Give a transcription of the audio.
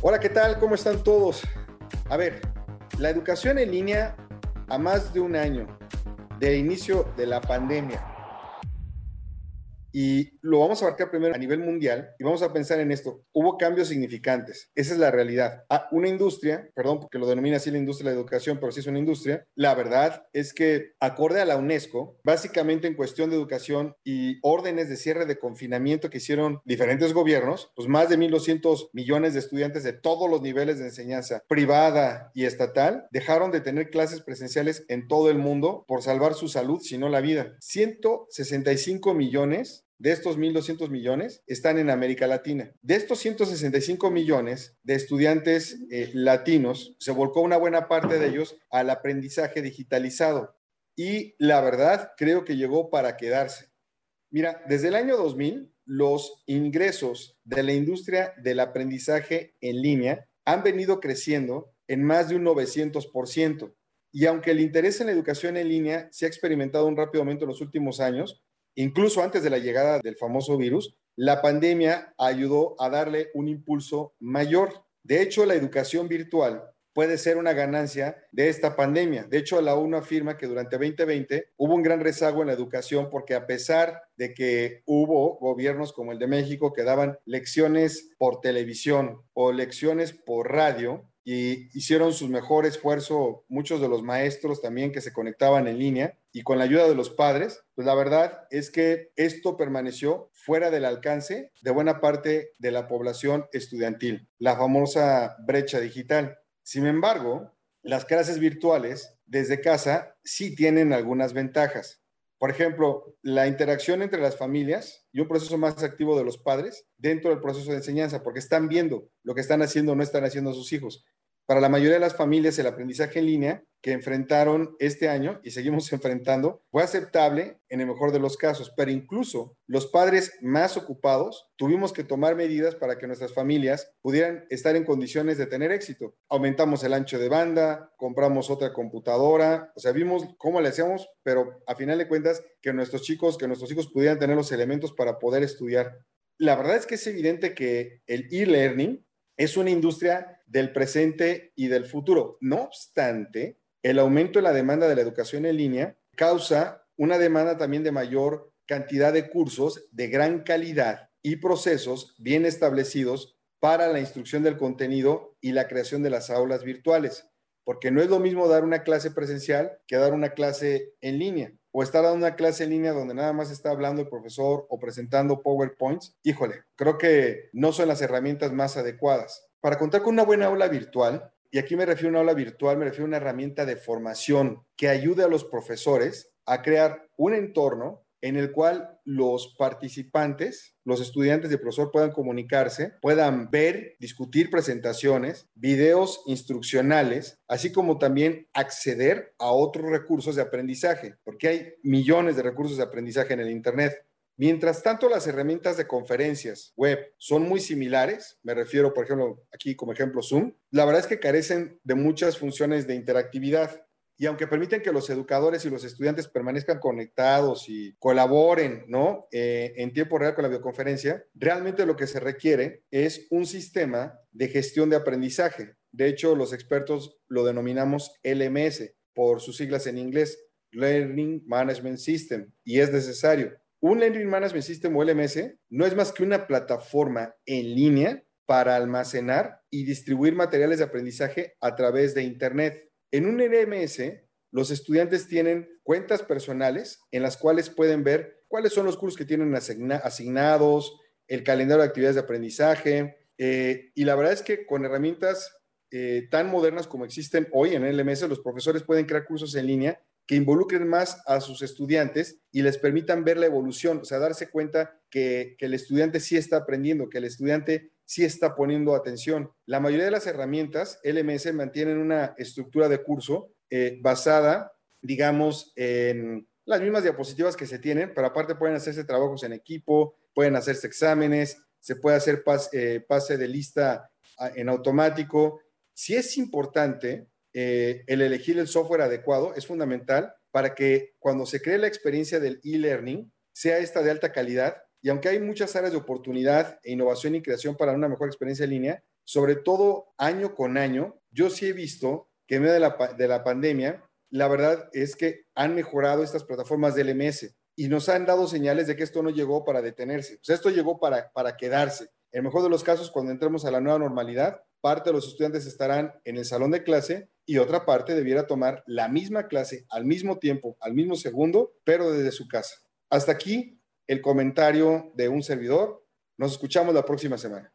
Hola, ¿qué tal? ¿Cómo están todos? A ver, la educación en línea a más de un año del inicio de la pandemia y lo vamos a abarcar primero a nivel mundial y vamos a pensar en esto. Hubo cambios significantes. Esa es la realidad. Ah, una industria, perdón, porque lo denomina así la industria de la educación, pero sí es una industria. La verdad es que, acorde a la UNESCO, básicamente en cuestión de educación y órdenes de cierre de confinamiento que hicieron diferentes gobiernos, pues más de 1.200 millones de estudiantes de todos los niveles de enseñanza privada y estatal dejaron de tener clases presenciales en todo el mundo por salvar su salud, si no la vida. 165 millones de estos 1.200 millones están en América Latina. De estos 165 millones de estudiantes eh, latinos, se volcó una buena parte de ellos al aprendizaje digitalizado. Y la verdad, creo que llegó para quedarse. Mira, desde el año 2000, los ingresos de la industria del aprendizaje en línea han venido creciendo en más de un 900%. Y aunque el interés en la educación en línea se ha experimentado un rápido aumento en los últimos años, incluso antes de la llegada del famoso virus, la pandemia ayudó a darle un impulso mayor. De hecho, la educación virtual puede ser una ganancia de esta pandemia. De hecho, la ONU afirma que durante 2020 hubo un gran rezago en la educación porque a pesar de que hubo gobiernos como el de México que daban lecciones por televisión o lecciones por radio, y hicieron su mejor esfuerzo muchos de los maestros también que se conectaban en línea y con la ayuda de los padres, pues la verdad es que esto permaneció fuera del alcance de buena parte de la población estudiantil, la famosa brecha digital. Sin embargo, las clases virtuales desde casa sí tienen algunas ventajas. Por ejemplo, la interacción entre las familias y un proceso más activo de los padres dentro del proceso de enseñanza, porque están viendo lo que están haciendo o no están haciendo sus hijos. Para la mayoría de las familias, el aprendizaje en línea que enfrentaron este año y seguimos enfrentando fue aceptable en el mejor de los casos, pero incluso los padres más ocupados tuvimos que tomar medidas para que nuestras familias pudieran estar en condiciones de tener éxito. Aumentamos el ancho de banda, compramos otra computadora, o sea, vimos cómo le hacíamos, pero a final de cuentas que nuestros chicos, que nuestros hijos pudieran tener los elementos para poder estudiar. La verdad es que es evidente que el e-learning es una industria del presente y del futuro. No obstante, el aumento de la demanda de la educación en línea causa una demanda también de mayor cantidad de cursos de gran calidad y procesos bien establecidos para la instrucción del contenido y la creación de las aulas virtuales, porque no es lo mismo dar una clase presencial que dar una clase en línea o estar dando una clase en línea donde nada más está hablando el profesor o presentando PowerPoints, híjole, creo que no son las herramientas más adecuadas. Para contar con una buena aula virtual, y aquí me refiero a una aula virtual, me refiero a una herramienta de formación que ayude a los profesores a crear un entorno en el cual los participantes, los estudiantes de profesor puedan comunicarse, puedan ver, discutir presentaciones, videos instruccionales, así como también acceder a otros recursos de aprendizaje, porque hay millones de recursos de aprendizaje en el Internet. Mientras tanto, las herramientas de conferencias web son muy similares, me refiero, por ejemplo, aquí como ejemplo Zoom, la verdad es que carecen de muchas funciones de interactividad y aunque permiten que los educadores y los estudiantes permanezcan conectados y colaboren, ¿no? Eh, en tiempo real con la videoconferencia, realmente lo que se requiere es un sistema de gestión de aprendizaje. De hecho, los expertos lo denominamos LMS por sus siglas en inglés, Learning Management System, y es necesario. Un Learning Management System o LMS no es más que una plataforma en línea para almacenar y distribuir materiales de aprendizaje a través de Internet en un LMS, los estudiantes tienen cuentas personales en las cuales pueden ver cuáles son los cursos que tienen asignados, el calendario de actividades de aprendizaje. Eh, y la verdad es que con herramientas eh, tan modernas como existen hoy en LMS, los profesores pueden crear cursos en línea que involucren más a sus estudiantes y les permitan ver la evolución, o sea, darse cuenta que el estudiante sí está aprendiendo, que el estudiante sí está poniendo atención. La mayoría de las herramientas LMS mantienen una estructura de curso eh, basada, digamos, en las mismas diapositivas que se tienen, pero aparte pueden hacerse trabajos en equipo, pueden hacerse exámenes, se puede hacer eh, pase de lista en automático. Si es importante eh, el elegir el software adecuado, es fundamental para que cuando se cree la experiencia del e-learning sea esta de alta calidad y aunque hay muchas áreas de oportunidad e innovación y creación para una mejor experiencia en línea, sobre todo año con año, yo sí he visto que en medio de la, de la pandemia, la verdad es que han mejorado estas plataformas de LMS y nos han dado señales de que esto no llegó para detenerse, pues esto llegó para, para quedarse. En el mejor de los casos, cuando entremos a la nueva normalidad, parte de los estudiantes estarán en el salón de clase y otra parte debiera tomar la misma clase al mismo tiempo, al mismo segundo, pero desde su casa. Hasta aquí el comentario de un servidor. Nos escuchamos la próxima semana.